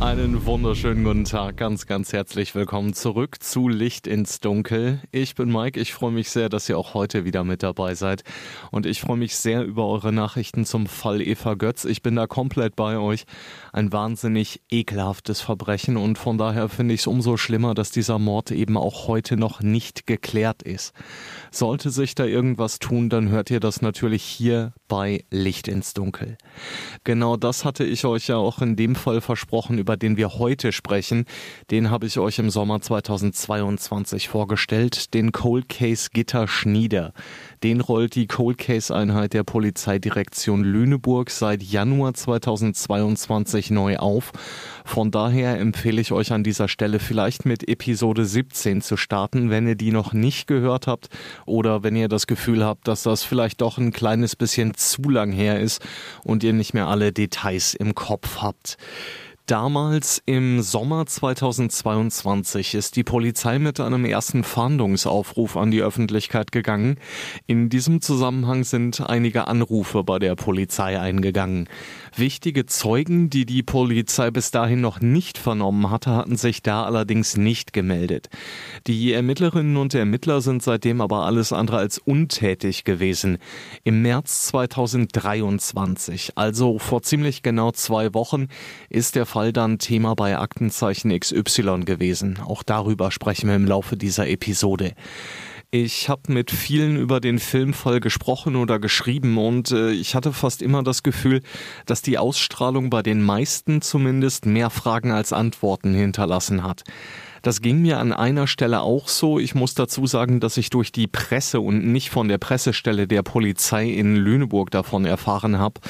Einen wunderschönen guten Tag, ganz, ganz herzlich willkommen zurück zu Licht ins Dunkel. Ich bin Mike, ich freue mich sehr, dass ihr auch heute wieder mit dabei seid und ich freue mich sehr über eure Nachrichten zum Fall Eva Götz. Ich bin da komplett bei euch. Ein wahnsinnig ekelhaftes Verbrechen und von daher finde ich es umso schlimmer, dass dieser Mord eben auch heute noch nicht geklärt ist. Sollte sich da irgendwas tun, dann hört ihr das natürlich hier bei Licht ins Dunkel. Genau das hatte ich euch ja auch in dem Fall versprochen, über den wir heute sprechen, den habe ich euch im Sommer 2022 vorgestellt, den Cold Case Gitter Schnieder. Den rollt die Cold Case Einheit der Polizeidirektion Lüneburg seit Januar 2022 neu auf. Von daher empfehle ich euch an dieser Stelle vielleicht mit Episode 17 zu starten, wenn ihr die noch nicht gehört habt oder wenn ihr das Gefühl habt, dass das vielleicht doch ein kleines bisschen zu lang her ist und ihr nicht mehr alle Details im Kopf habt. Damals im Sommer 2022 ist die Polizei mit einem ersten Fahndungsaufruf an die Öffentlichkeit gegangen. In diesem Zusammenhang sind einige Anrufe bei der Polizei eingegangen. Wichtige Zeugen, die die Polizei bis dahin noch nicht vernommen hatte, hatten sich da allerdings nicht gemeldet. Die Ermittlerinnen und Ermittler sind seitdem aber alles andere als untätig gewesen. Im März 2023, also vor ziemlich genau zwei Wochen, ist der dann Thema bei Aktenzeichen XY gewesen. Auch darüber sprechen wir im Laufe dieser Episode. Ich habe mit vielen über den Filmfall gesprochen oder geschrieben und äh, ich hatte fast immer das Gefühl, dass die Ausstrahlung bei den meisten zumindest mehr Fragen als Antworten hinterlassen hat. Das ging mir an einer Stelle auch so. Ich muss dazu sagen, dass ich durch die Presse und nicht von der Pressestelle der Polizei in Lüneburg davon erfahren habe,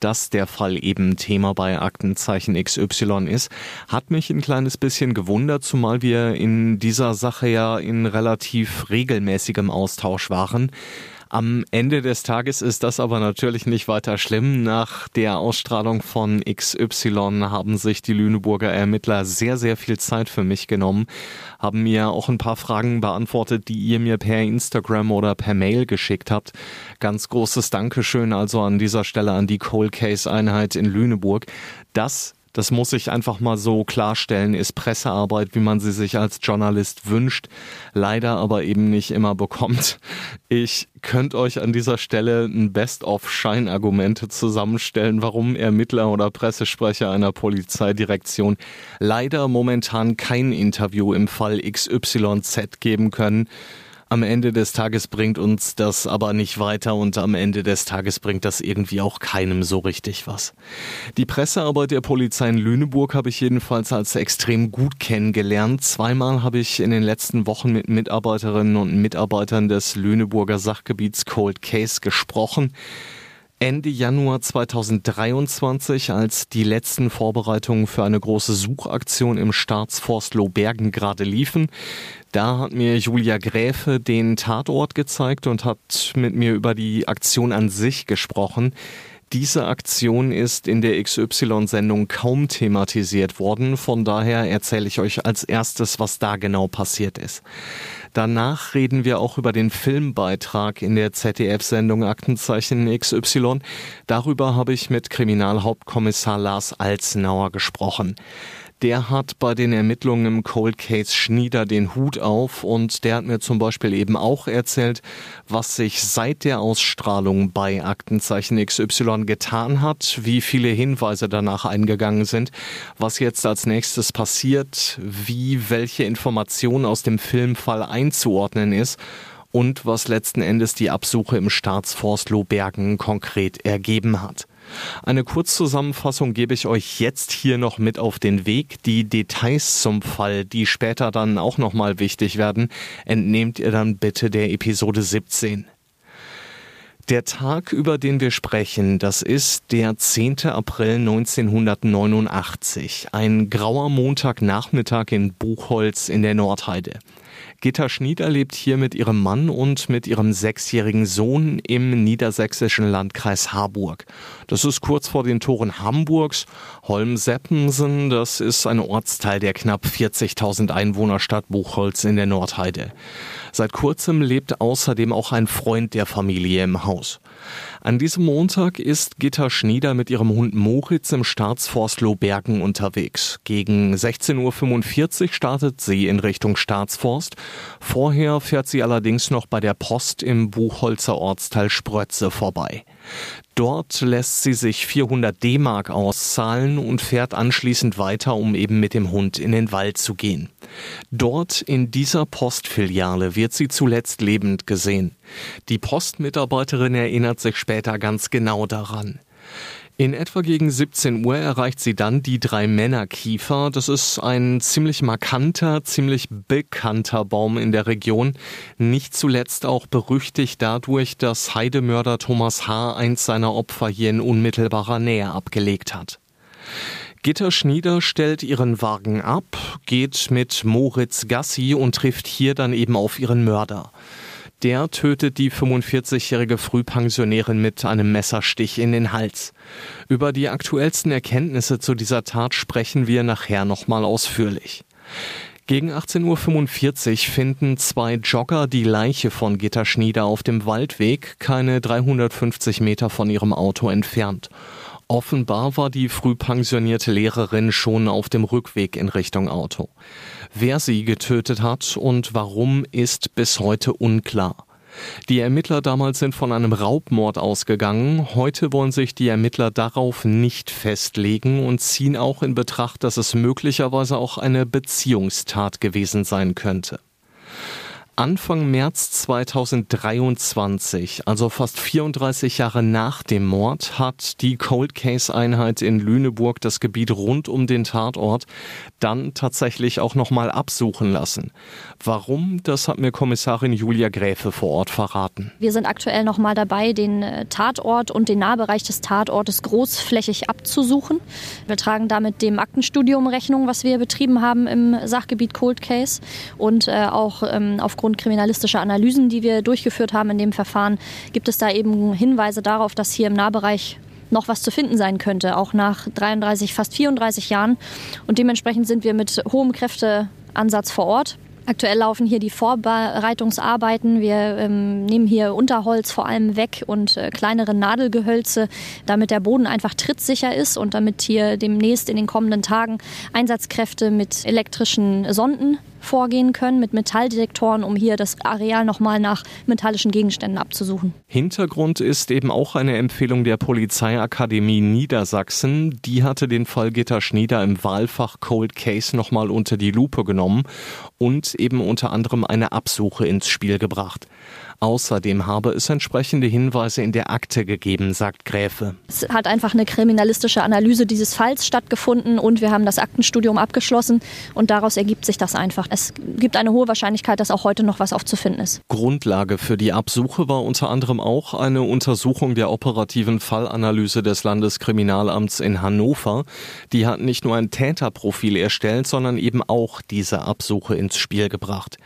dass der Fall eben Thema bei Aktenzeichen XY ist. Hat mich ein kleines bisschen gewundert, zumal wir in dieser Sache ja in relativ regelmäßigem Austausch waren. Am Ende des Tages ist das aber natürlich nicht weiter schlimm. Nach der Ausstrahlung von XY haben sich die Lüneburger Ermittler sehr, sehr viel Zeit für mich genommen, haben mir auch ein paar Fragen beantwortet, die ihr mir per Instagram oder per Mail geschickt habt. Ganz großes Dankeschön also an dieser Stelle an die Cold Case Einheit in Lüneburg. Das das muss ich einfach mal so klarstellen, ist Pressearbeit, wie man sie sich als Journalist wünscht, leider aber eben nicht immer bekommt. Ich könnte euch an dieser Stelle ein Best-of-Scheinargumente zusammenstellen, warum Ermittler oder Pressesprecher einer Polizeidirektion leider momentan kein Interview im Fall XYZ geben können. Am Ende des Tages bringt uns das aber nicht weiter und am Ende des Tages bringt das irgendwie auch keinem so richtig was. Die Pressearbeit der Polizei in Lüneburg habe ich jedenfalls als extrem gut kennengelernt. Zweimal habe ich in den letzten Wochen mit Mitarbeiterinnen und Mitarbeitern des Lüneburger Sachgebiets Cold Case gesprochen. Ende Januar 2023, als die letzten Vorbereitungen für eine große Suchaktion im Staatsforst Lohbergen gerade liefen. Da hat mir Julia Gräfe den Tatort gezeigt und hat mit mir über die Aktion an sich gesprochen. Diese Aktion ist in der XY-Sendung kaum thematisiert worden, von daher erzähle ich euch als erstes, was da genau passiert ist. Danach reden wir auch über den Filmbeitrag in der ZDF-Sendung Aktenzeichen XY. Darüber habe ich mit Kriminalhauptkommissar Lars Alzenauer gesprochen der hat bei den Ermittlungen im Cold Case Schnieder den Hut auf und der hat mir zum Beispiel eben auch erzählt, was sich seit der Ausstrahlung bei Aktenzeichen XY getan hat, wie viele Hinweise danach eingegangen sind, was jetzt als nächstes passiert, wie welche Informationen aus dem Filmfall einzuordnen ist und was letzten Endes die Absuche im Staatsforst Lohbergen konkret ergeben hat. Eine Kurzzusammenfassung gebe ich euch jetzt hier noch mit auf den Weg. Die Details zum Fall, die später dann auch nochmal wichtig werden, entnehmt ihr dann bitte der Episode 17. Der Tag, über den wir sprechen, das ist der 10. April 1989, ein grauer Montagnachmittag in Buchholz in der Nordheide. Gitta Schnieder lebt hier mit ihrem Mann und mit ihrem sechsjährigen Sohn im niedersächsischen Landkreis Harburg. Das ist kurz vor den Toren Hamburgs. Holm-Seppensen, das ist ein Ortsteil der knapp 40.000 Einwohnerstadt Buchholz in der Nordheide. Seit kurzem lebt außerdem auch ein Freund der Familie im Haus. An diesem Montag ist Gitta Schnieder mit ihrem Hund Moritz im Staatsforst Lohbergen unterwegs. Gegen 16.45 Uhr startet sie in Richtung Staatsforst. Vorher fährt sie allerdings noch bei der Post im Buchholzer Ortsteil Sprötze vorbei. Dort lässt sie sich 400 D-Mark auszahlen und fährt anschließend weiter, um eben mit dem Hund in den Wald zu gehen. Dort in dieser Postfiliale wird sie zuletzt lebend gesehen. Die Postmitarbeiterin erinnert sich später ganz genau daran. In etwa gegen 17 Uhr erreicht sie dann die drei Männerkiefer. Das ist ein ziemlich markanter, ziemlich bekannter Baum in der Region. Nicht zuletzt auch berüchtigt dadurch, dass Heidemörder Thomas H. eins seiner Opfer hier in unmittelbarer Nähe abgelegt hat. Gitter Schnieder stellt ihren Wagen ab, geht mit Moritz Gassi und trifft hier dann eben auf ihren Mörder. Der tötet die 45-jährige Frühpensionärin mit einem Messerstich in den Hals. Über die aktuellsten Erkenntnisse zu dieser Tat sprechen wir nachher nochmal ausführlich. Gegen 18.45 Uhr finden zwei Jogger die Leiche von Gitta Schnieder auf dem Waldweg, keine 350 Meter von ihrem Auto entfernt. Offenbar war die frühpensionierte Lehrerin schon auf dem Rückweg in Richtung Auto. Wer sie getötet hat und warum ist bis heute unklar. Die Ermittler damals sind von einem Raubmord ausgegangen. Heute wollen sich die Ermittler darauf nicht festlegen und ziehen auch in Betracht, dass es möglicherweise auch eine Beziehungstat gewesen sein könnte. Anfang März 2023, also fast 34 Jahre nach dem Mord, hat die Cold Case Einheit in Lüneburg das Gebiet rund um den Tatort dann tatsächlich auch nochmal absuchen lassen. Warum, das hat mir Kommissarin Julia Gräfe vor Ort verraten. Wir sind aktuell nochmal dabei, den äh, Tatort und den Nahbereich des Tatortes großflächig abzusuchen. Wir tragen damit dem Aktenstudium Rechnung, was wir betrieben haben im Sachgebiet Cold Case und äh, auch ähm, aufgrund aufgrund kriminalistischer Analysen, die wir durchgeführt haben in dem Verfahren, gibt es da eben Hinweise darauf, dass hier im Nahbereich noch was zu finden sein könnte, auch nach 33, fast 34 Jahren. Und dementsprechend sind wir mit hohem Kräfteansatz vor Ort. Aktuell laufen hier die Vorbereitungsarbeiten. Wir ähm, nehmen hier Unterholz vor allem weg und äh, kleinere Nadelgehölze, damit der Boden einfach trittsicher ist und damit hier demnächst in den kommenden Tagen Einsatzkräfte mit elektrischen Sonden vorgehen können mit Metalldetektoren, um hier das Areal nochmal nach metallischen Gegenständen abzusuchen. Hintergrund ist eben auch eine Empfehlung der Polizeiakademie Niedersachsen. Die hatte den Fall Gitter Schnieder im Wahlfach Cold Case nochmal unter die Lupe genommen und eben unter anderem eine Absuche ins Spiel gebracht. Außerdem habe es entsprechende Hinweise in der Akte gegeben, sagt Gräfe. Es hat einfach eine kriminalistische Analyse dieses Falls stattgefunden und wir haben das Aktenstudium abgeschlossen und daraus ergibt sich das einfach. Es gibt eine hohe Wahrscheinlichkeit, dass auch heute noch was aufzufinden ist. Grundlage für die Absuche war unter anderem auch eine Untersuchung der operativen Fallanalyse des Landeskriminalamts in Hannover. Die hat nicht nur ein Täterprofil erstellt, sondern eben auch diese Absuche ins Spiel gebracht.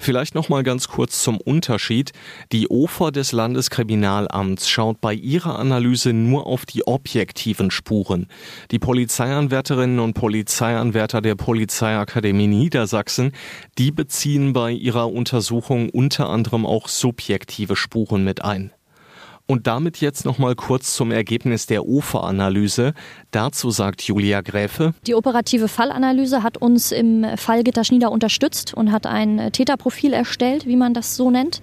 Vielleicht noch mal ganz kurz zum Unterschied. Die OFA des Landeskriminalamts schaut bei ihrer Analyse nur auf die objektiven Spuren. Die Polizeianwärterinnen und Polizeianwärter der Polizeiakademie Niedersachsen, die beziehen bei ihrer Untersuchung unter anderem auch subjektive Spuren mit ein. Und damit jetzt noch mal kurz zum Ergebnis der UFA-Analyse. Dazu sagt Julia Gräfe. Die operative Fallanalyse hat uns im Fall Gitterschnieder unterstützt und hat ein Täterprofil erstellt, wie man das so nennt.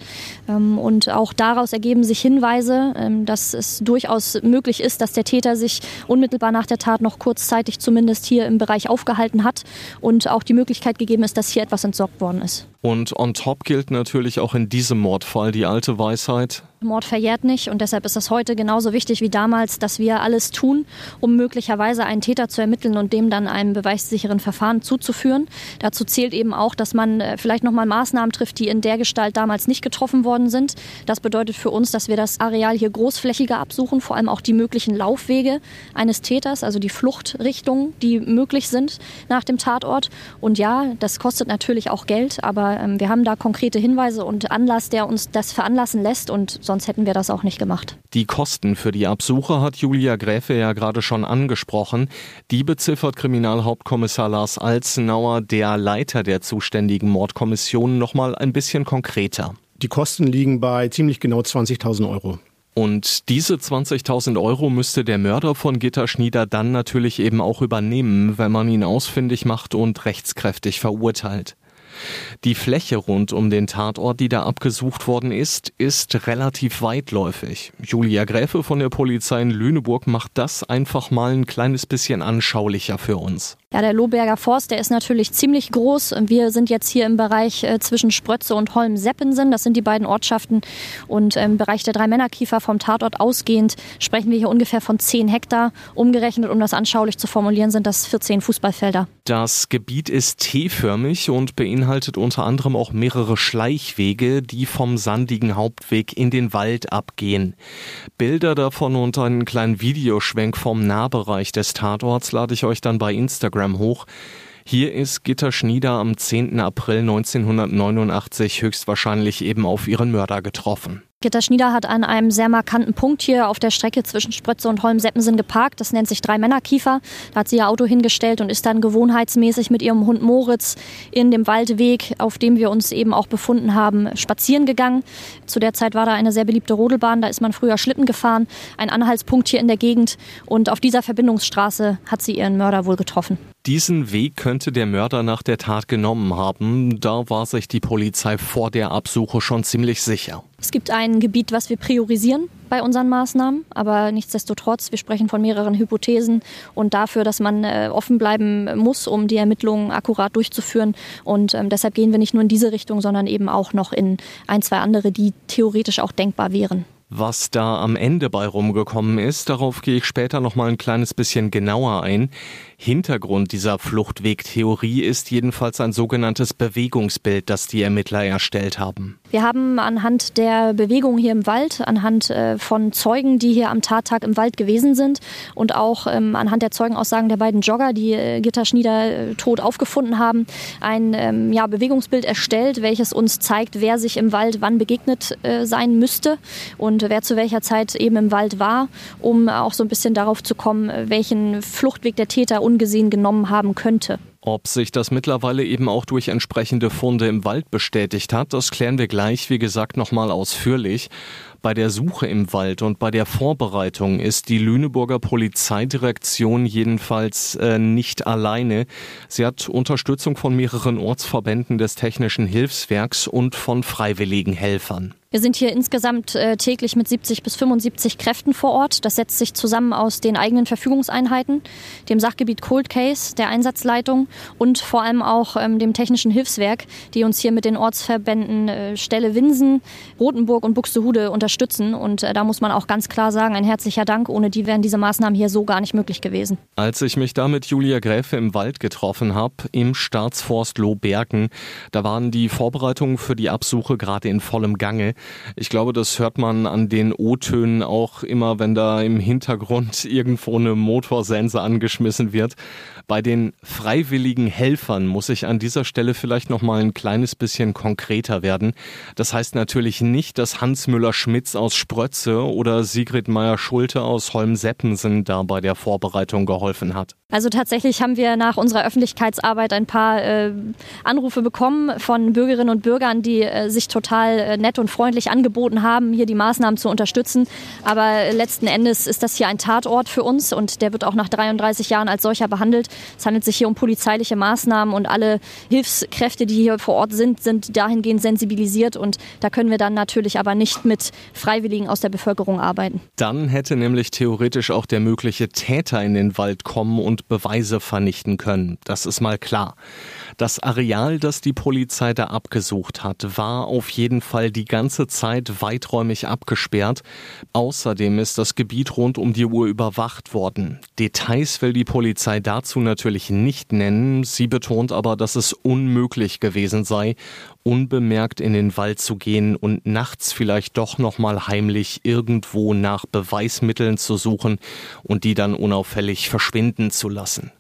Ähm, und auch daraus ergeben sich Hinweise, ähm, dass es durchaus möglich ist, dass der Täter sich unmittelbar nach der Tat noch kurzzeitig zumindest hier im Bereich aufgehalten hat und auch die Möglichkeit gegeben ist, dass hier etwas entsorgt worden ist. Und on top gilt natürlich auch in diesem Mordfall die alte Weisheit, Mord verjährt nicht und deshalb ist es heute genauso wichtig wie damals, dass wir alles tun, um möglicherweise einen Täter zu ermitteln und dem dann einem beweissicheren Verfahren zuzuführen. Dazu zählt eben auch, dass man äh, vielleicht nochmal Maßnahmen trifft, die in der Gestalt damals nicht getroffen worden sind. Das bedeutet für uns, dass wir das Areal hier großflächiger absuchen, vor allem auch die möglichen Laufwege eines Täters, also die Fluchtrichtungen, die möglich sind nach dem Tatort. Und ja, das kostet natürlich auch Geld, aber Aber ähm, wir haben da konkrete Hinweise und Anlass, der uns das veranlassen lässt und sonst hätten wir das auch nicht gemacht. Die Kosten für die Absuche hat Julia Gräfe ja gerade schon angesprochen. Die beziffert Kriminalhauptkommissar Lars Alzenauer, der Leiter der zuständigen Mordkommission, noch mal ein bisschen konkreter. Die Kosten liegen bei ziemlich genau 20.000 Euro. Und diese 20.000 Euro müsste der Mörder von Gitter Schnieder dann natürlich eben auch übernehmen, wenn man ihn ausfindig macht und rechtskräftig verurteilt. Die Fläche rund um den Tatort, die da abgesucht worden ist, ist relativ weitläufig. Julia Gräfe von der Polizei in Lüneburg macht das einfach mal ein kleines bisschen anschaulicher für uns. Ja, der Lohberger Forst, der ist natürlich ziemlich groß. Wir sind jetzt hier im Bereich äh, zwischen Sprötze und Holm-Seppensen. Das sind die beiden Ortschaften. Und im Bereich der Drei-Männer-Kiefer vom Tatort ausgehend sprechen wir hier ungefähr von 10 Hektar. Umgerechnet, um das anschaulich zu formulieren, sind das 14 Fußballfelder. Das Gebiet ist T-förmig und beinhaltet unter anderem auch mehrere Schleichwege, die vom sandigen Hauptweg in den Wald abgehen. Bilder davon und einen kleinen Videoschwenk vom Nahbereich des Tatorts lade ich euch dann bei Instagram Instagram hoch. Hier ist Gitter Schnieder am 10. April 1989 höchstwahrscheinlich eben auf ihren Mörder getroffen. Gitta Schnieder hat an einem sehr markanten Punkt hier auf der Strecke zwischen Sprötze und Holm-Seppensen geparkt. Das nennt sich Drei-Männer-Kiefer. Da hat sie ihr Auto hingestellt und ist dann gewohnheitsmäßig mit ihrem Hund Moritz in dem Waldweg, auf dem wir uns eben auch befunden haben, spazieren gegangen. Zu der Zeit war da eine sehr beliebte Rodelbahn. Da ist man früher Schlitten gefahren. Ein Anhaltspunkt hier in der Gegend. Und auf dieser Verbindungsstraße hat sie ihren Mörder wohl getroffen. Diesen Weg könnte der Mörder nach der Tat genommen haben. Da war sich die Polizei vor der Absuche schon ziemlich sicher. Es gibt ein Gebiet, was wir priorisieren bei unseren Maßnahmen, aber nichtsdestotrotz, wir sprechen von mehreren Hypothesen und dafür, dass man äh, offen bleiben muss, um die Ermittlungen akkurat durchzuführen. Und ähm, deshalb gehen wir nicht nur in diese Richtung, sondern eben auch noch in ein, zwei andere, die theoretisch auch denkbar wären. Was da am Ende bei rumgekommen ist, darauf gehe ich später noch mal ein kleines bisschen genauer ein. Hintergrund dieser Fluchtwegtheorie ist jedenfalls ein sogenanntes Bewegungsbild, das die Ermittler erstellt haben. Wir haben anhand der Bewegung hier im Wald, anhand äh, von Zeugen, die hier am Tattag im Wald gewesen sind und auch ähm, anhand der Zeugenaussagen der beiden Jogger, die äh, Gitterschnieder äh, tot aufgefunden haben, ein ähm, ja, Bewegungsbild erstellt, welches uns zeigt, wer sich im Wald wann begegnet sein müsste und wer zu welcher Zeit eben im Wald war, um auch so ein bisschen darauf zu kommen, welchen Fluchtweg der Täter ungesehen genommen haben könnte. Ob sich das mittlerweile eben auch durch entsprechende Funde im Wald bestätigt hat, das klären wir gleich, wie gesagt, nochmal ausführlich. Bei der Suche im Wald und bei der Vorbereitung ist die Lüneburger Polizeidirektion jedenfalls äh, nicht alleine. Sie hat Unterstützung von mehreren Ortsverbänden des Technischen Hilfswerks und von freiwilligen Helfern. Wir sind hier insgesamt äh, täglich mit 70 bis 75 Kräften vor Ort. Das setzt sich zusammen aus den eigenen Verfügungseinheiten, dem Sachgebiet Cold Case, der Einsatzleitung und vor allem auch ähm, dem Technischen Hilfswerk, die uns hier mit den Ortsverbänden äh, Stelle Winsen, Rothenburg und Buxtehude unterstützen. Und äh, da muss man auch ganz klar sagen, ein herzlicher Dank. Ohne die wären diese Maßnahmen hier so gar nicht möglich gewesen. Als ich mich da mit Julia Gräfe im Wald getroffen habe, im Staatsforst Lohbergen, da waren die Vorbereitungen für die Absuche gerade in vollem Gange. Ich glaube, das hört man an den O-Tönen auch immer, wenn da im Hintergrund irgendwo eine Motorsense angeschmissen wird. Bei den freiwilligen Helfern muss ich an dieser Stelle vielleicht noch mal ein kleines bisschen konkreter werden. Das heißt natürlich nicht, dass Hans Müller-Schmitz aus Sprötze oder Sigrid Meyer-Schulte aus Holm-Seppensen da bei der Vorbereitung geholfen hat. Also tatsächlich haben wir nach unserer Öffentlichkeitsarbeit ein paar äh, Anrufe bekommen von Bürgerinnen und Bürgern, die äh, sich total äh, nett und freundlich angeboten haben, hier die Maßnahmen zu unterstützen. Aber letzten Endes ist das hier ein Tatort für uns und der wird auch nach 33 Jahren als solcher behandelt. Es handelt sich hier um polizeiliche Maßnahmen und alle Hilfskräfte, die hier vor Ort sind, sind dahingehend sensibilisiert und da können wir dann natürlich aber nicht mit Freiwilligen aus der Bevölkerung arbeiten. Dann hätte nämlich theoretisch auch der mögliche Täter in den Wald kommen und Beweise vernichten können. Das ist mal klar. Das Areal, das die Polizei da abgesucht hat, war auf jeden Fall die ganze Zeit weiträumig abgesperrt. Außerdem ist das Gebiet rund um die Uhr überwacht worden. Details will die Polizei dazu natürlich nicht nennen. Sie betont aber, dass es unmöglich gewesen sei, unbemerkt in den Wald zu gehen und nachts vielleicht doch noch mal heimlich irgendwo nach Beweismitteln zu suchen und die dann unauffällig verschwinden zu lassen.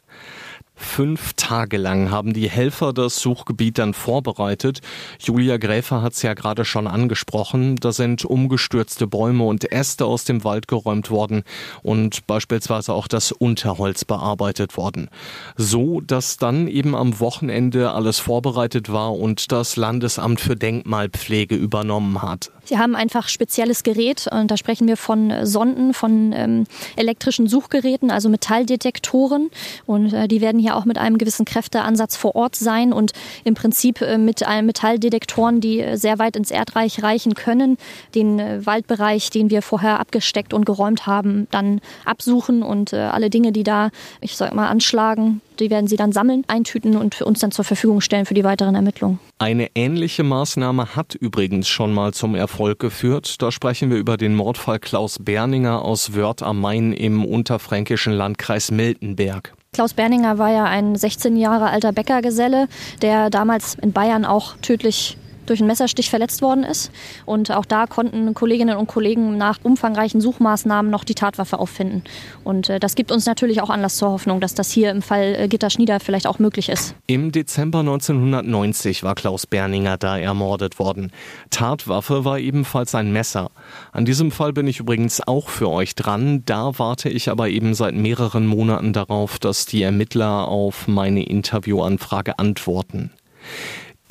Fünf Tage lang haben die Helfer das Suchgebiet dann vorbereitet. Julia Gräfer hat es ja gerade schon angesprochen. Da sind umgestürzte Bäume und Äste aus dem Wald geräumt worden und beispielsweise auch das Unterholz bearbeitet worden. So, dass dann eben am Wochenende alles vorbereitet war und das Landesamt für Denkmalpflege übernommen hat. Sie haben einfach spezielles Gerät und da sprechen wir von Sonden, von ähm, elektrischen Suchgeräten, also Metalldetektoren. Und äh, die werden hier auch mit einem gewissen Kräfteansatz vor Ort sein und im Prinzip äh, mit allen Metalldetektoren, die äh, sehr weit ins Erdreich reichen können, den äh, Waldbereich, den wir vorher abgesteckt und geräumt haben, dann absuchen und äh, alle Dinge, die da, ich sag mal, anschlagen, die werden sie dann sammeln, eintüten und für uns dann zur Verfügung stellen für die weiteren Ermittlungen. Eine ähnliche Maßnahme hat übrigens schon mal zum Erfolg geführt. Da sprechen wir über den Mordfall Klaus Berninger aus Wörth am Main im unterfränkischen Landkreis Miltenberg. Klaus Berninger war ja ein 16 Jahre alter Bäckergeselle, der damals in Bayern auch tödlich durch einen Messerstich verletzt worden ist. Und auch da konnten Kolleginnen und Kollegen nach umfangreichen Suchmaßnahmen noch die Tatwaffe auffinden. Und äh, das gibt uns natürlich auch Anlass zur Hoffnung, dass das hier im Fall äh, Gitter Schnieder vielleicht auch möglich ist. Im Dezember 1990 war Klaus Berninger da ermordet worden. Tatwaffe war ebenfalls ein Messer. An diesem Fall bin ich übrigens auch für euch dran. Da warte ich aber eben seit mehreren Monaten darauf, dass die Ermittler auf meine Interviewanfrage antworten.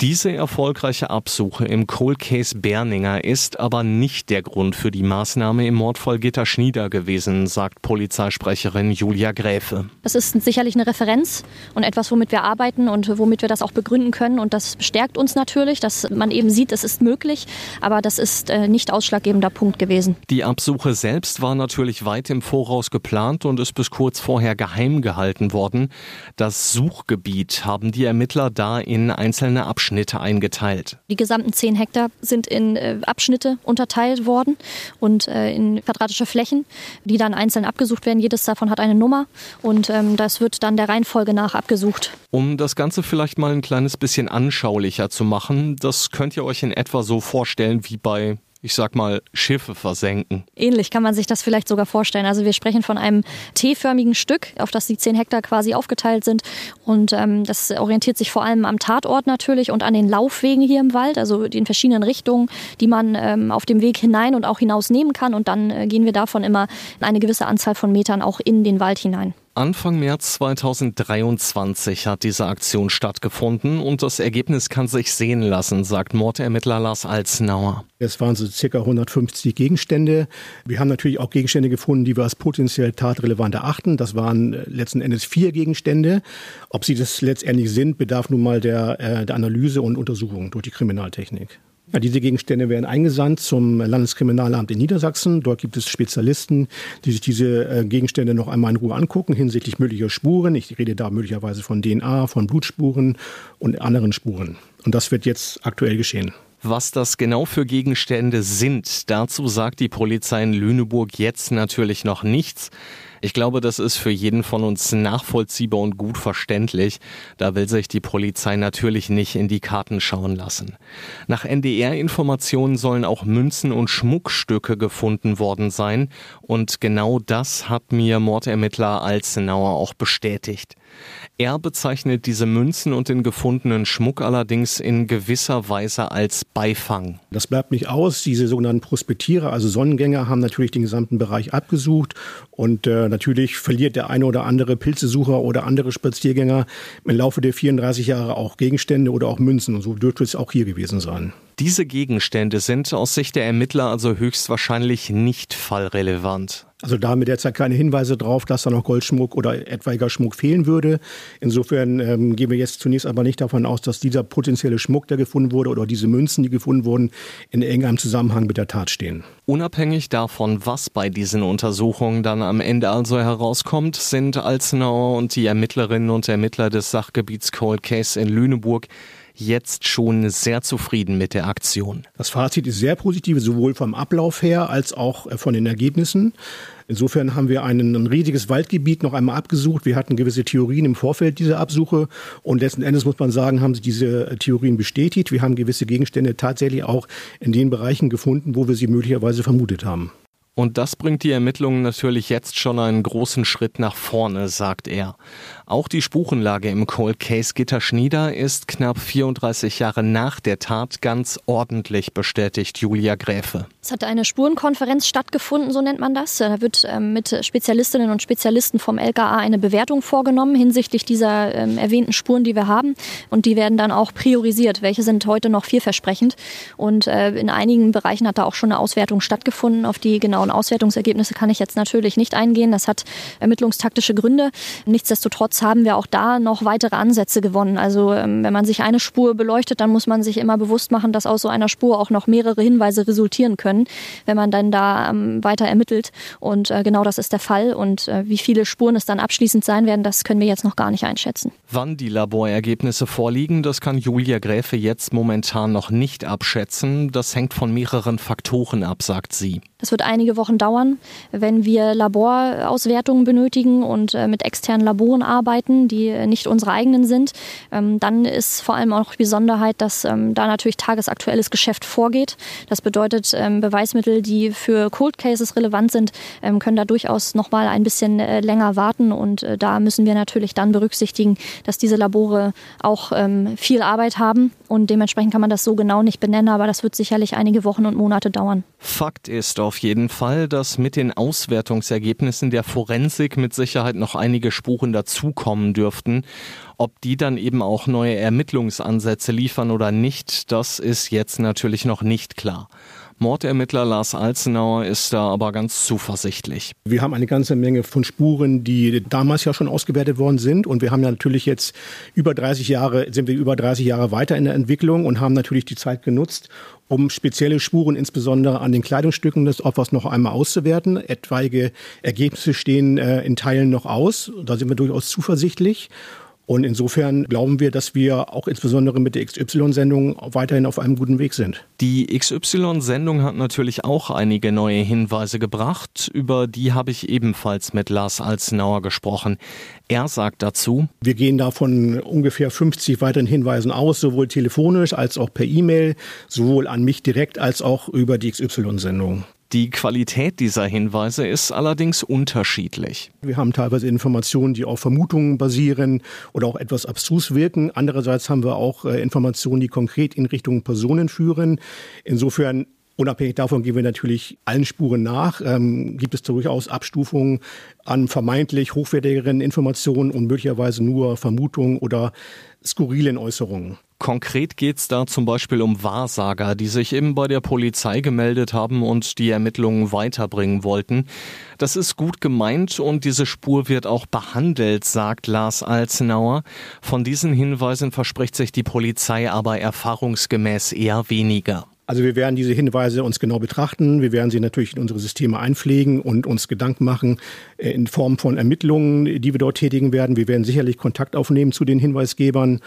Diese erfolgreiche Absuche im Cold Case Berninger ist aber nicht der Grund für die Maßnahme im Mordfall Gitter Schnieder gewesen, sagt Polizeisprecherin Julia Gräfe. Das ist sicherlich eine Referenz und etwas, womit wir arbeiten und womit wir das auch begründen können. Und das bestärkt uns natürlich, dass man eben sieht, es ist möglich. Aber das ist äh, nicht ausschlaggebender Punkt gewesen. Die Absuche selbst war natürlich weit im Voraus geplant und ist bis kurz vorher geheim gehalten worden. Das Suchgebiet haben die Ermittler da in einzelne Abschnitte Abschnitte eingeteilt. Die gesamten zehn Hektar sind in äh, Abschnitte unterteilt worden und äh, in quadratische Flächen, die dann einzeln abgesucht werden. Jedes davon hat eine Nummer und ähm, das wird dann der Reihenfolge nach abgesucht. Um das Ganze vielleicht mal ein kleines bisschen anschaulicher zu machen, das könnt ihr euch in etwa so vorstellen wie bei ich sag mal, Schiffe versenken. Ähnlich kann man sich das vielleicht sogar vorstellen. Also wir sprechen von einem T-förmigen Stück, auf das die zehn Hektar quasi aufgeteilt sind. Und ähm, das orientiert sich vor allem am Tatort natürlich und an den Laufwegen hier im Wald, also in verschiedenen Richtungen, die man ähm, auf dem Weg hinein und auch hinaus nehmen kann. Und dann äh, gehen wir davon immer eine gewisse Anzahl von Metern auch in den Wald hinein. Anfang März 2023 hat diese Aktion stattgefunden und das Ergebnis kann sich sehen lassen, sagt Mordermittler Lars Alzenauer. Es waren so circa 150 Gegenstände. Wir haben natürlich auch Gegenstände gefunden, die wir als potenziell tatrelevant erachten. Das waren äh, letzten Endes vier Gegenstände. Ob sie das letztendlich sind, bedarf nun mal der, äh, der Analyse und Untersuchung durch die Kriminaltechnik. Ja, diese Gegenstände werden eingesandt zum Landeskriminalamt in Niedersachsen. Dort gibt es Spezialisten, die sich diese äh, Gegenstände noch einmal in Ruhe angucken hinsichtlich möglicher Spuren. Ich rede da möglicherweise von DNA, von Blutspuren und anderen Spuren. Und das wird jetzt aktuell geschehen. Was das genau für Gegenstände sind, dazu sagt die Polizei in Lüneburg jetzt natürlich noch nichts. Ich glaube, das ist für jeden von uns nachvollziehbar und gut verständlich. Da will sich die Polizei natürlich nicht in die Karten schauen lassen. Nach NDR-Informationen sollen auch Münzen und Schmuckstücke gefunden worden sein. Und genau das hat mir Mordermittler Alzenauer auch bestätigt. Er bezeichnet diese Münzen und den gefundenen Schmuck allerdings in gewisser Weise als Beifang. Das bleibt nicht aus. Diese sogenannten Prospektiere, also Sonnengänger, haben natürlich den gesamten Bereich abgesucht. Und äh, natürlich verliert der eine oder andere Pilzesucher oder andere Spaziergänger im Laufe der 34 Jahre auch Gegenstände oder auch Münzen. Und so dürfte es auch hier gewesen sein. Diese Gegenstände sind aus Sicht der Ermittler also höchstwahrscheinlich nicht fallrelevant. Also da haben wir derzeit keine Hinweise drauf, dass da noch Goldschmuck oder etwaiger Schmuck fehlen würde. Insofern ähm, gehen wir jetzt zunächst aber nicht davon aus, dass dieser potenzielle Schmuck, der gefunden wurde, oder diese Münzen, die gefunden wurden, in engem Zusammenhang mit der Tat stehen. Unabhängig davon, was bei diesen Untersuchungen dann am Ende also herauskommt, sind Alzenauer und die Ermittlerinnen und Ermittler des Sachgebiets Cold Case in Lüneburg jetzt schon sehr zufrieden mit der Aktion. Das Fazit ist sehr positiv, sowohl vom Ablauf her als auch äh, von den Ergebnissen. Insofern haben wir ein, ein riesiges Waldgebiet noch einmal abgesucht. Wir hatten gewisse Theorien im Vorfeld dieser Absuche und letzten Endes muss man sagen, haben sich diese äh, Theorien bestätigt. Wir haben gewisse Gegenstände tatsächlich auch in den Bereichen gefunden, wo wir sie möglicherweise vermutet haben. Und das bringt die Ermittlungen natürlich jetzt schon einen großen Schritt nach vorne, sagt er. Auch die Spurenlage im Cold Case Gitter Schnieder ist knapp 34 Jahre nach der Tat ganz ordentlich, bestätigt Julia Gräfe. Es hat eine Spurenkonferenz stattgefunden, so nennt man das. Da wird ähm, mit Spezialistinnen und Spezialisten vom LKA eine Bewertung vorgenommen hinsichtlich dieser ähm, erwähnten Spuren, die wir haben. Und die werden dann auch priorisiert. Welche sind heute noch vielversprechend? Und äh, in einigen Bereichen hat da auch schon eine Auswertung stattgefunden. Auf die genauen Auswertungsergebnisse kann ich jetzt natürlich nicht eingehen. Das hat ermittlungstaktische Gründe. Nichtsdestotrotz Nichtsdestotrotz haben wir auch da noch weitere Ansätze gewonnen. Also ähm, wenn man sich eine Spur beleuchtet, dann muss man sich immer bewusst machen, dass aus so einer Spur auch noch mehrere Hinweise resultieren können, wenn man dann da ähm, weiter ermittelt. Und äh, genau das ist der Fall. Und äh, wie viele Spuren es dann abschließend sein werden, das können wir jetzt noch gar nicht einschätzen. Wann die Laborergebnisse vorliegen, das kann Julia Gräfe jetzt momentan noch nicht abschätzen. Das hängt von mehreren Faktoren ab, sagt sie. Das wird einige Wochen dauern, wenn wir Laborauswertungen benötigen und äh, mit externen Laboren arbeiten, die nicht unsere eigenen sind. Ähm, dann ist vor allem auch die Besonderheit, dass ähm, da natürlich tagesaktuelles Geschäft vorgeht. Das bedeutet, ähm, Beweismittel, die für Cold Cases relevant sind, können da durchaus noch mal ein bisschen äh, länger warten. Und äh, da müssen wir natürlich dann berücksichtigen, dass diese Labore auch viel Arbeit haben. Und dementsprechend kann man das so genau nicht benennen, aber das wird sicherlich einige Wochen und Monate dauern. Fakt ist auf jeden Fall, dass mit den Auswertungsergebnissen der Forensik mit Sicherheit noch einige Spuren dazukommen dürften. Ob die dann eben auch neue Ermittlungsansätze liefern oder nicht, das ist jetzt natürlich noch nicht klar. Mordermittler Lars Alzenauer ist da aber ganz zuversichtlich. Wir haben eine ganze Menge von Spuren, die damals ja schon ausgewertet worden sind. Und wir haben ja natürlich jetzt über 30 Jahre, sind wir über 30 Jahre weiter in der Entwicklung und haben natürlich die Zeit genutzt, um spezielle Spuren insbesondere an den Kleidungsstücken des Opfers noch einmal auszuwerten. Etwaige Ergebnisse stehen äh, in Teilen noch aus. Da sind wir durchaus zuversichtlich. Und insofern glauben wir, dass wir auch insbesondere mit der XY-Sendung weiterhin auf einem guten Weg sind. Die XY-Sendung hat natürlich auch einige neue Hinweise gebracht. Über die habe ich ebenfalls mit Lars Alzenauer gesprochen. Er sagt dazu, wir gehen da von ungefähr 50 weiteren Hinweisen aus, sowohl telefonisch als auch per E-Mail, sowohl an mich direkt als auch über die XY-Sendung. Die Qualität dieser Hinweise ist allerdings unterschiedlich. Wir haben teilweise Informationen, die auf Vermutungen basieren oder auch etwas abstrus wirken. Andererseits haben wir auch äh, Informationen, die konkret in Richtung Personen führen. Insofern Unabhängig davon gehen wir natürlich allen Spuren nach. Ähm, gibt es durchaus Abstufungen an vermeintlich hochwertigeren Informationen und möglicherweise nur Vermutungen oder skurrilen Äußerungen. Konkret geht es da zum Beispiel um Wahrsager, die sich eben bei der Polizei gemeldet haben und die Ermittlungen weiterbringen wollten. Das ist gut gemeint und diese Spur wird auch behandelt, sagt Lars Alzenauer. Von diesen Hinweisen verspricht sich die Polizei aber erfahrungsgemäß eher weniger. Also wir werden diese Hinweise uns genau betrachten. Wir werden sie natürlich in unsere Systeme einpflegen und uns Gedanken machen äh, in Form von Ermittlungen, die wir dort tätigen werden. Wir werden sicherlich Kontakt aufnehmen zu den Hinweisgebern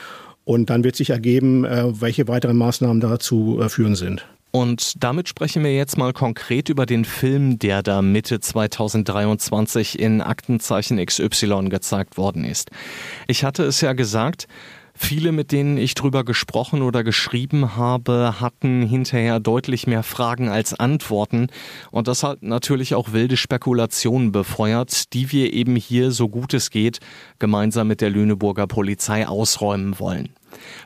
und dann wird sich ergeben, äh, welche weiteren Maßnahmen dazu äh, führen sind. Und damit sprechen wir jetzt mal konkret über den Film, der da Mitte 2023 in Aktenzeichen XY gezeigt worden ist. Ich hatte es ja gesagt, Viele, mit denen ich drüber gesprochen oder geschrieben habe, hatten hinterher deutlich mehr Fragen als Antworten. Und das hat natürlich auch wilde Spekulationen befeuert, die wir eben hier, so gut es geht, gemeinsam mit der Lüneburger Polizei ausräumen wollen.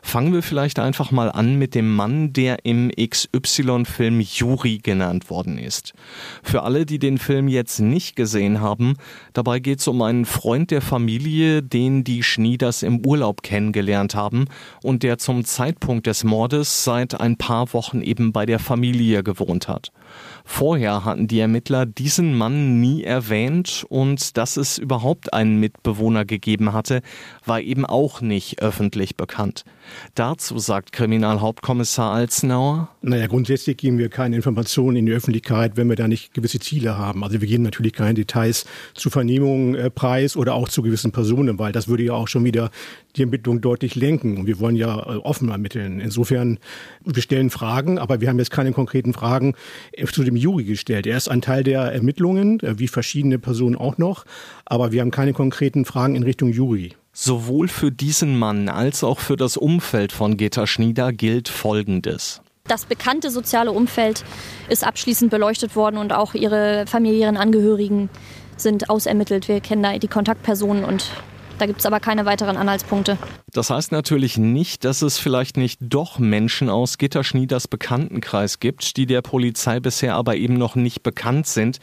Fangen wir vielleicht einfach mal an mit dem Mann, der im XY-Film Juri genannt worden ist. Für alle, die den Film jetzt nicht gesehen haben, dabei geht es um einen Freund der Familie, den die Schnieders im Urlaub kennengelernt haben und der zum Zeitpunkt des Mordes seit ein paar Wochen eben bei der Familie gewohnt hat. Vorher hatten die Ermittler diesen Mann nie erwähnt und dass es überhaupt einen Mitbewohner gegeben hatte, war eben auch nicht öffentlich bekannt. Dazu sagt Kriminalhauptkommissar Alzenauer. Naja, grundsätzlich geben wir keine Informationen in die Öffentlichkeit, wenn wir da nicht gewisse Ziele haben. Also wir geben natürlich keine Details zu Vernehmungen äh, preis oder auch zu gewissen Personen, weil das würde ja auch schon wieder die Ermittlung deutlich lenken. Und wir wollen ja äh, offen ermitteln. Insofern, wir stellen Fragen, aber wir haben jetzt keine konkreten Fragen äh, zu dem Juri gestellt. Er ist ein Teil der Ermittlungen, wie verschiedene Personen auch noch, aber wir haben keine konkreten Fragen in Richtung Juri. Sowohl für diesen Mann als auch für das Umfeld von Geta Schnieder gilt Folgendes. Das bekannte soziale Umfeld ist abschließend beleuchtet worden und auch ihre familiären Angehörigen sind ausermittelt. Wir kennen da die Kontaktpersonen und da gibt es aber keine weiteren Anhaltspunkte. Das heißt natürlich nicht, dass es vielleicht nicht doch Menschen aus Gitterschnieders Bekanntenkreis gibt, die der Polizei bisher aber eben noch nicht bekannt sind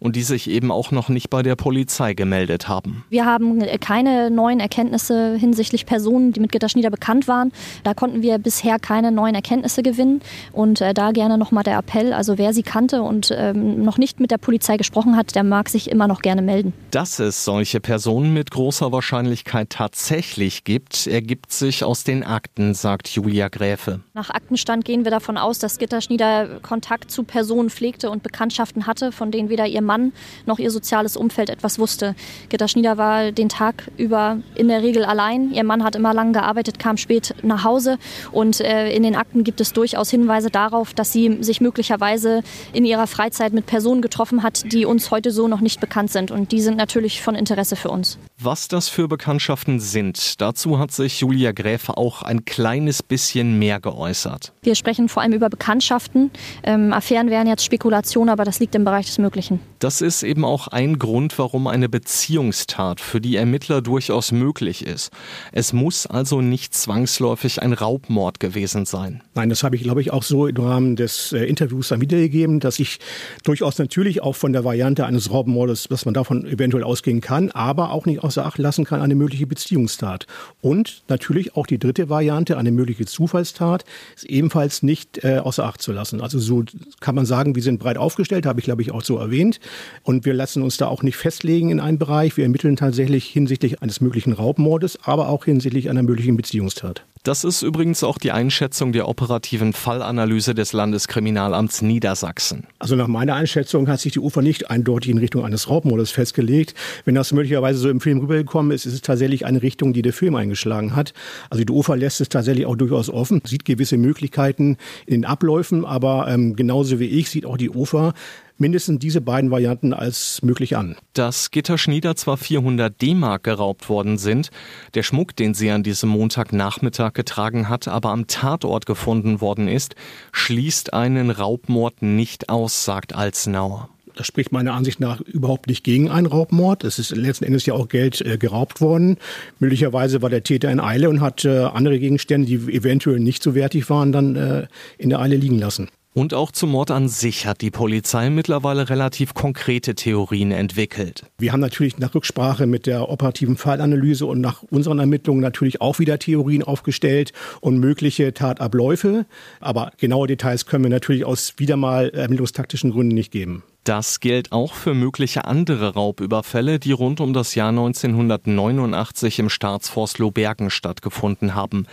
und die sich eben auch noch nicht bei der Polizei gemeldet haben. Wir haben keine neuen Erkenntnisse hinsichtlich Personen, die mit Gitterschnieder bekannt waren. Da konnten wir bisher keine neuen Erkenntnisse gewinnen und äh, da gerne nochmal der Appell, also wer sie kannte und ähm, noch nicht mit der Polizei gesprochen hat, der mag sich immer noch gerne melden. Dass es solche Personen mit großer Wahrscheinlichkeit Wahrscheinlichkeit tatsächlich gibt, ergibt sich aus den Akten, sagt Julia Gräfe. Nach Aktenstand gehen wir davon aus, dass Gitterschnieder Kontakt zu Personen pflegte und Bekanntschaften hatte, von denen weder ihr Mann noch ihr soziales Umfeld etwas wusste. Gitterschnieder war den Tag über in der Regel allein. Ihr Mann hat immer lang gearbeitet, kam spät nach Hause und äh, in den Akten gibt es durchaus Hinweise darauf, dass sie sich möglicherweise in ihrer Freizeit mit Personen getroffen hat, die uns heute so noch nicht bekannt sind. Und die sind natürlich von Interesse für uns. Was das für Bekanntschaften sind, dazu hat sich Julia Gräfe auch ein kleines bisschen mehr geäußert. Wir sprechen vor allem über Bekanntschaften. Ähm, Affären wären jetzt Spekulation, aber das liegt im Bereich des Möglichen. Das ist eben auch ein Grund, warum eine Beziehungstat für die Ermittler durchaus möglich ist. Es muss also nicht zwangsläufig ein Raubmord gewesen sein. Nein, das habe ich, glaube ich, auch so im Rahmen des äh, Interviews dann wiedergegeben, dass ich durchaus natürlich auch von der Variante eines Raubmordes, dass man davon eventuell ausgehen kann, aber auch nicht außer Acht lassen kann eine mögliche Beziehungstat. Und natürlich auch die dritte Variante, eine mögliche Zufallstat, ist ebenfalls nicht äh, außer Acht zu lassen. Also so kann man sagen, wir sind breit aufgestellt, habe ich glaube ich auch so erwähnt. Und wir lassen uns da auch nicht festlegen in einem Bereich. Wir ermitteln tatsächlich hinsichtlich eines möglichen Raubmordes, aber auch hinsichtlich einer möglichen Beziehungstat. Das ist übrigens auch die Einschätzung der operativen Fallanalyse des Landeskriminalamts Niedersachsen. Also nach meiner Einschätzung hat sich die Ufer nicht eindeutig in Richtung eines Raubmordes festgelegt. Wenn das möglicherweise so im Film rübergekommen ist, ist es tatsächlich eine Richtung, die der Film eingeschlagen hat. Also die Ufer lässt es tatsächlich auch durchaus offen, sieht gewisse Möglichkeiten in den Abläufen, aber ähm, genauso wie ich sieht auch die Ufer mindestens diese beiden Varianten als möglich an. Dass Gitterschnieder zwar 400 D-Mark geraubt worden sind, der Schmuck, den sie an diesem Montagnachmittag getragen hat, aber am Tatort gefunden worden ist, schließt einen Raubmord nicht aus, sagt Alzenauer. Das spricht meiner Ansicht nach überhaupt nicht gegen einen Raubmord. Es ist letzten Endes ja auch Geld äh, geraubt worden. Möglicherweise war der Täter in Eile und hat äh, andere Gegenstände, die eventuell nicht so wertig waren, dann äh, in der Eile liegen lassen. Und auch zum Mord an sich hat die Polizei mittlerweile relativ konkrete Theorien entwickelt. Wir haben natürlich nach Rücksprache mit der operativen Fallanalyse und nach unseren Ermittlungen natürlich auch wieder Theorien aufgestellt und mögliche Tatabläufe. Aber genaue Details können wir natürlich aus wieder mal ermittlungstaktischen Gründen nicht geben. Das gilt auch für mögliche andere Raubüberfälle, die rund um das Jahr 1989 im Staatsforst Lohbergen stattgefunden haben.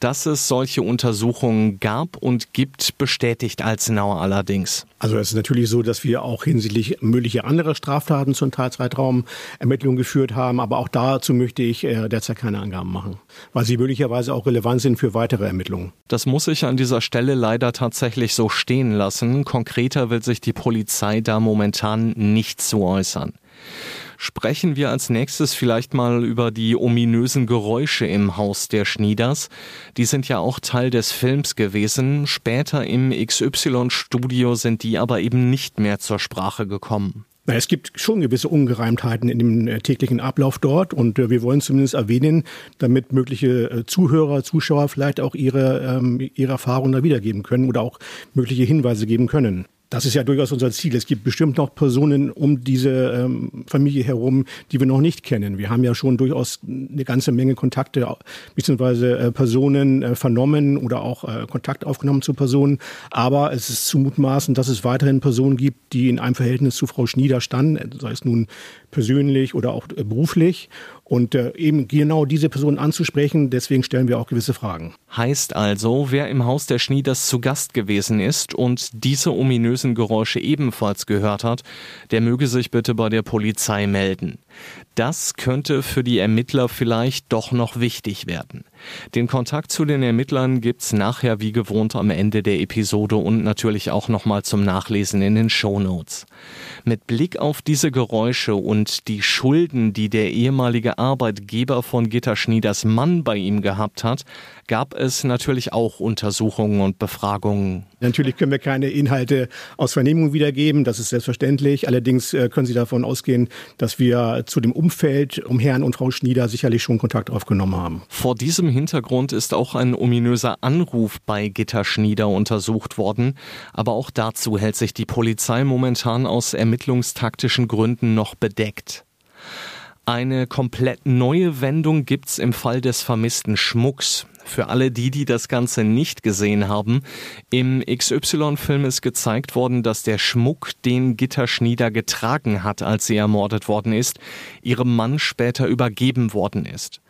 Dass es solche Untersuchungen gab und gibt, bestätigt Alzenauer allerdings. Also es ist natürlich so, dass wir auch hinsichtlich möglicher anderer Straftaten zum Tatzeitraum Ermittlungen geführt haben, aber auch dazu möchte ich äh, derzeit keine Angaben machen, weil sie möglicherweise auch relevant sind für weitere Ermittlungen. Das muss ich an dieser Stelle leider tatsächlich so stehen lassen. Konkreter will sich die Polizei da momentan nicht zu äußern. Sprechen wir als nächstes vielleicht mal über die ominösen Geräusche im Haus der Schnieders. Die sind ja auch Teil des Films gewesen. Später im XY-Studio sind die aber eben nicht mehr zur Sprache gekommen. Es gibt schon gewisse Ungereimtheiten in dem äh, täglichen Ablauf dort und äh, wir wollen zumindest erwähnen, damit mögliche äh, Zuhörer, Zuschauer vielleicht auch ihre, ähm, ihre Erfahrungen da wiedergeben können oder auch mögliche Hinweise geben können. Das ist ja durchaus unser Ziel. Es gibt bestimmt noch Personen um diese ähm, Familie herum, die wir noch nicht kennen. Wir haben ja schon durchaus eine ganze Menge Kontakte bzw. Äh, Personen äh, vernommen oder auch äh, Kontakt aufgenommen zu Personen. Aber es ist zu mutmaßen, dass es weiterhin Personen gibt, die in einem Verhältnis zu Frau Schnieder standen, sei es nun persönlich oder auch äh, beruflich. Und äh, eben genau diese Personen anzusprechen, deswegen stellen wir auch gewisse Fragen. Heißt also, wer im Haus der Schnieders zu Gast gewesen ist und diese ominösen Geräusche ebenfalls gehört hat, der möge sich bitte bei der Polizei melden. Das könnte für die Ermittler vielleicht doch noch wichtig werden. Den Kontakt zu den Ermittlern gibt's nachher wie gewohnt am Ende der Episode und natürlich auch nochmal zum Nachlesen in den Shownotes. Mit Blick auf diese Geräusche und die Schulden, die der ehemalige Arbeitgeber von Gitter Schnieders Mann bei ihm gehabt hat, gab es natürlich auch Untersuchungen und Befragungen. Natürlich können wir keine Inhalte aus Vernehmungen wiedergeben, das ist selbstverständlich. Allerdings äh, können Sie davon ausgehen, dass wir zu dem Umfeld um Herrn und Frau Schnieder sicherlich schon Kontakt aufgenommen haben. Vor diesem Hintergrund ist auch ein ominöser Anruf bei Gitter Schnieder untersucht worden. Aber auch dazu hält sich die Polizei momentan aus ermittlungstaktischen Gründen noch bedeckt. Eine komplett neue Wendung gibt's im Fall des vermissten Schmucks. Für alle die, die das Ganze nicht gesehen haben, im XY-Film ist gezeigt worden, dass der Schmuck, den Gitter Schnieder getragen hat, als sie ermordet worden ist, ihrem Mann später übergeben worden ist.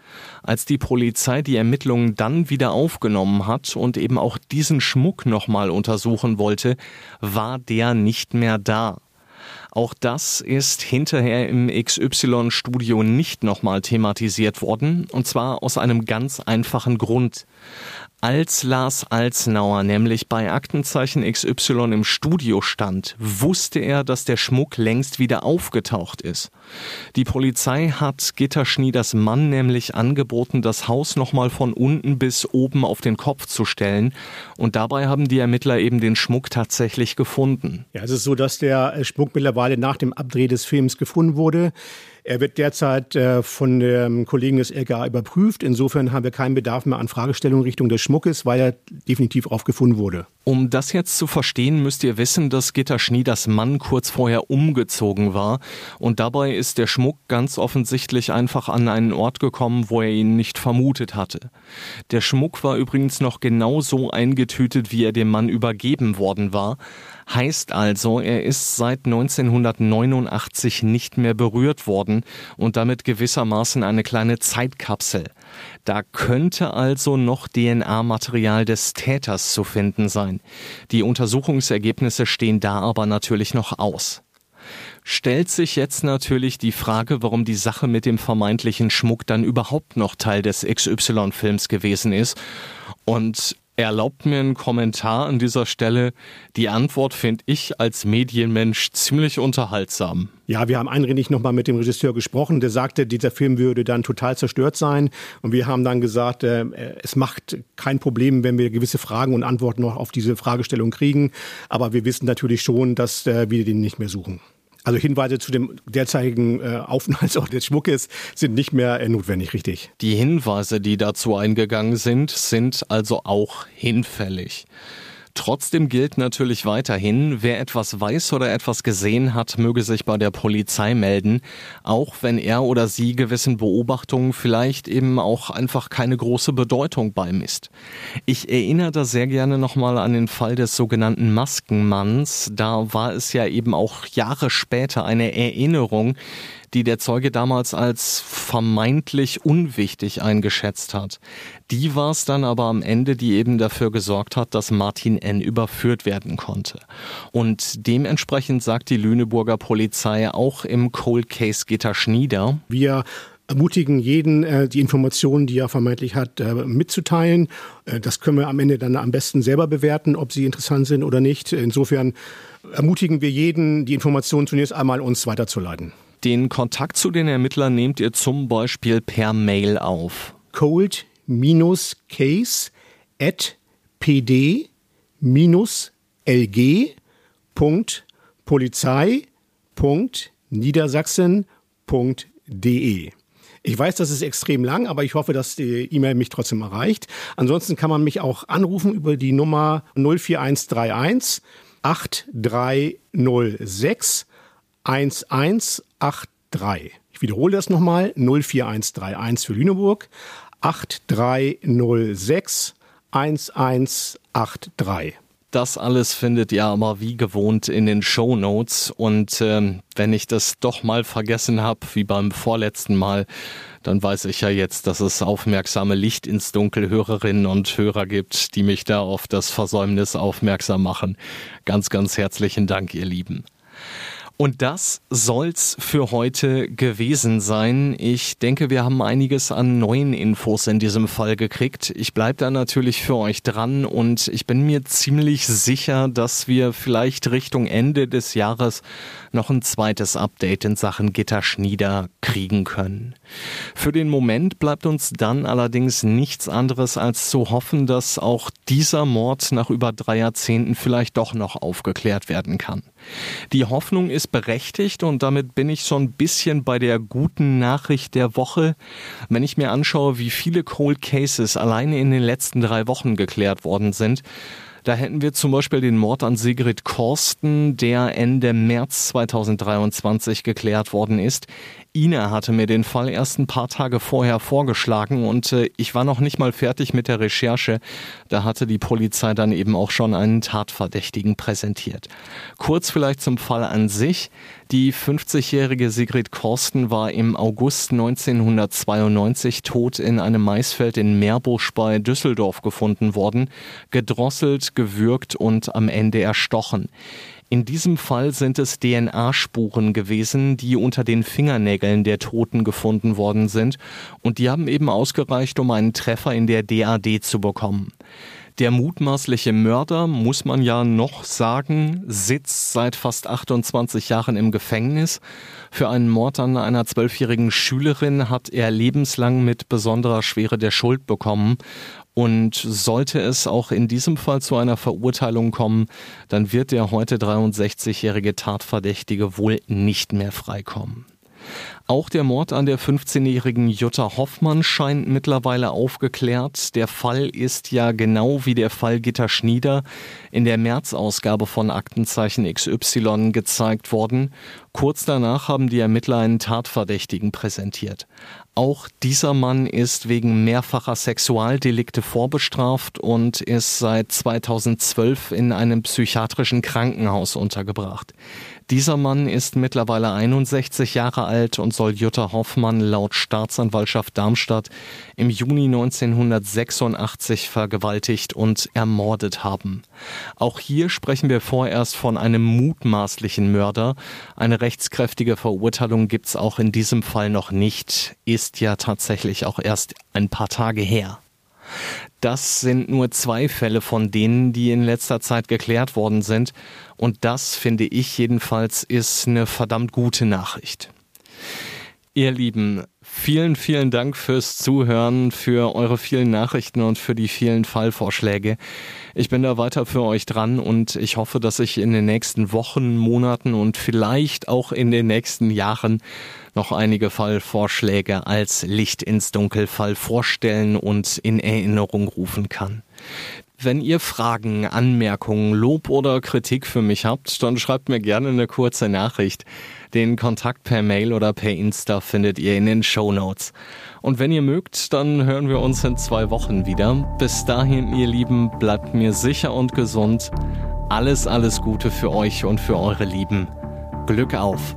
Als die Polizei die Ermittlungen dann wieder aufgenommen hat und eben auch diesen Schmuck nochmal untersuchen wollte, war der nicht mehr da. Auch das ist hinterher im XY-Studio nicht nochmal thematisiert worden, und zwar aus einem ganz einfachen Grund. Als Lars Alznauer nämlich bei Aktenzeichen XY im Studio stand, wusste er, dass der Schmuck längst wieder aufgetaucht ist. Die Polizei hat Gitter Schnieders Mann nämlich angeboten, das Haus nochmal von unten bis oben auf den Kopf zu stellen. Und dabei haben die Ermittler eben den Schmuck tatsächlich gefunden. Ja, es ist so, dass der Schmuck mittlerweile nach dem Abdreh des Films gefunden wurde. Er wird derzeit äh, von dem Kollegen des LKA überprüft. Insofern haben wir keinen Bedarf mehr an Fragestellungen Richtung des Schmuckes, weil er definitiv aufgefunden wurde. Um das jetzt zu verstehen, müsst ihr wissen, dass Gitter Schnieders Mann kurz vorher umgezogen war. Und dabei ist der Schmuck ganz offensichtlich einfach an einen Ort gekommen, wo er ihn nicht vermutet hatte. Der Schmuck war übrigens noch genau so eingetütet, wie er dem Mann übergeben worden war. Heißt also, er ist seit 1989 nicht mehr berührt worden und damit gewissermaßen eine kleine Zeitkapsel. Da könnte also noch DNA-Material des Täters zu finden sein. Die Untersuchungsergebnisse stehen da aber natürlich noch aus stellt sich jetzt natürlich die Frage, warum die Sache mit dem vermeintlichen Schmuck dann überhaupt noch Teil des XY-Films gewesen ist. Und Erlaubt mir einen Kommentar an dieser Stelle. Die Antwort finde ich als Medienmensch ziemlich unterhaltsam. Ja, wir haben einrendig nochmal mit dem Regisseur gesprochen. Der sagte, dieser Film würde dann total zerstört sein. Und wir haben dann gesagt, äh, es macht kein Problem, wenn wir gewisse Fragen und Antworten noch auf diese Fragestellung kriegen. Aber wir wissen natürlich schon, dass äh, wir den nicht mehr suchen. Also Hinweise zu dem derzeitigen äh, Aufenthaltsort des Schmuckes sind nicht mehr äh, notwendig, richtig. Die Hinweise, die dazu eingegangen sind, sind also auch hinfällig. Trotzdem gilt natürlich weiterhin, wer etwas weiß oder etwas gesehen hat, möge sich bei der Polizei melden, auch wenn er oder sie gewissen Beobachtungen vielleicht eben auch einfach keine große Bedeutung beimisst. Ich erinnere da sehr gerne nochmal an den Fall des sogenannten Maskenmanns. Da war es ja eben auch Jahre später eine Erinnerung, die der Zeuge damals als vermeintlich unwichtig eingeschätzt hat. Die war es dann aber am Ende, die eben dafür gesorgt hat, dass Martin N. überführt werden konnte. Und dementsprechend sagt die Lüneburger Polizei auch im Cold Case Gitter Schnieder. Wir ermutigen jeden, äh, die Informationen, die er vermeintlich hat, äh, mitzuteilen. Äh, das können wir am Ende dann am besten selber bewerten, ob sie interessant sind oder nicht. Insofern ermutigen wir jeden, die Informationen zunächst einmal uns weiterzuleiten. Den Kontakt zu den Ermittlern nehmt ihr zum Beispiel per Mail auf. Cold-Case at pd-lg.polizei.niedersachsen.de. Ich weiß, das ist extrem lang, aber ich hoffe, dass die E-Mail mich trotzdem erreicht. Ansonsten kann man mich auch anrufen über die Nummer 04131 8306 1183. Ich wiederhole das nochmal. 04131 für Lüneburg 8306 1183. Das alles findet ihr aber wie gewohnt in den Show Notes. Und ähm, wenn ich das doch mal vergessen habe, wie beim vorletzten Mal, dann weiß ich ja jetzt, dass es aufmerksame Licht ins Dunkel Hörerinnen und Hörer gibt, die mich da auf das Versäumnis aufmerksam machen. Ganz, ganz herzlichen Dank, ihr Lieben. Und das soll's für heute gewesen sein. Ich denke, wir haben einiges an neuen Infos in diesem Fall gekriegt. Ich bleibe da natürlich für euch dran und ich bin mir ziemlich sicher, dass wir vielleicht Richtung Ende des Jahres noch ein zweites Update in Sachen Gitterschnieder kriegen können. Für den Moment bleibt uns dann allerdings nichts anderes als zu hoffen, dass auch dieser Mord nach über drei Jahrzehnten vielleicht doch noch aufgeklärt werden kann. Die Hoffnung ist berechtigt und damit bin ich so ein bisschen bei der guten Nachricht der Woche. Wenn ich mir anschaue, wie viele Cold Cases alleine in den letzten drei Wochen geklärt worden sind, da hätten wir zum Beispiel den Mord an Sigrid Korsten, der Ende März 2023 geklärt worden ist. Ina hatte mir den Fall erst ein paar Tage vorher vorgeschlagen und äh, ich war noch nicht mal fertig mit der Recherche. Da hatte die Polizei dann eben auch schon einen Tatverdächtigen präsentiert. Kurz vielleicht zum Fall an sich. Die 50-jährige Sigrid Korsten war im August 1992 tot in einem Maisfeld in Meerbusch bei Düsseldorf gefunden worden, gedrosselt, gewürgt und am Ende erstochen. In diesem Fall sind es DNA-Spuren gewesen, die unter den Fingernägeln der Toten gefunden worden sind und die haben eben ausgereicht, um einen Treffer in der DAD zu bekommen. Der mutmaßliche Mörder, muss man ja noch sagen, sitzt seit fast 28 Jahren im Gefängnis. Für einen Mord an einer zwölfjährigen Schülerin hat er lebenslang mit besonderer Schwere der Schuld bekommen. Und sollte es auch in diesem Fall zu einer Verurteilung kommen, dann wird der heute 63-jährige Tatverdächtige wohl nicht mehr freikommen. Auch der Mord an der 15-jährigen Jutta Hoffmann scheint mittlerweile aufgeklärt. Der Fall ist ja genau wie der Fall Gitter Schnieder in der März-Ausgabe von Aktenzeichen XY gezeigt worden. Kurz danach haben die Ermittler einen Tatverdächtigen präsentiert. Auch dieser Mann ist wegen mehrfacher Sexualdelikte vorbestraft und ist seit 2012 in einem psychiatrischen Krankenhaus untergebracht. Dieser Mann ist mittlerweile 61 Jahre alt und soll Jutta Hoffmann laut Staatsanwaltschaft Darmstadt im Juni 1986 vergewaltigt und ermordet haben. Auch hier sprechen wir vorerst von einem mutmaßlichen Mörder. Eine rechtskräftige Verurteilung gibt's auch in diesem Fall noch nicht, ist ja tatsächlich auch erst ein paar Tage her. Das sind nur zwei Fälle von denen, die in letzter Zeit geklärt worden sind. Und das, finde ich jedenfalls, ist eine verdammt gute Nachricht. Ihr Lieben, vielen, vielen Dank fürs Zuhören, für eure vielen Nachrichten und für die vielen Fallvorschläge. Ich bin da weiter für euch dran und ich hoffe, dass ich in den nächsten Wochen, Monaten und vielleicht auch in den nächsten Jahren noch einige Fallvorschläge als Licht ins Dunkelfall vorstellen und in Erinnerung rufen kann. Wenn ihr Fragen, Anmerkungen, Lob oder Kritik für mich habt, dann schreibt mir gerne eine kurze Nachricht. Den Kontakt per Mail oder per Insta findet ihr in den Show Notes. Und wenn ihr mögt, dann hören wir uns in zwei Wochen wieder. Bis dahin, ihr Lieben, bleibt mir sicher und gesund. Alles, alles Gute für euch und für eure Lieben. Glück auf!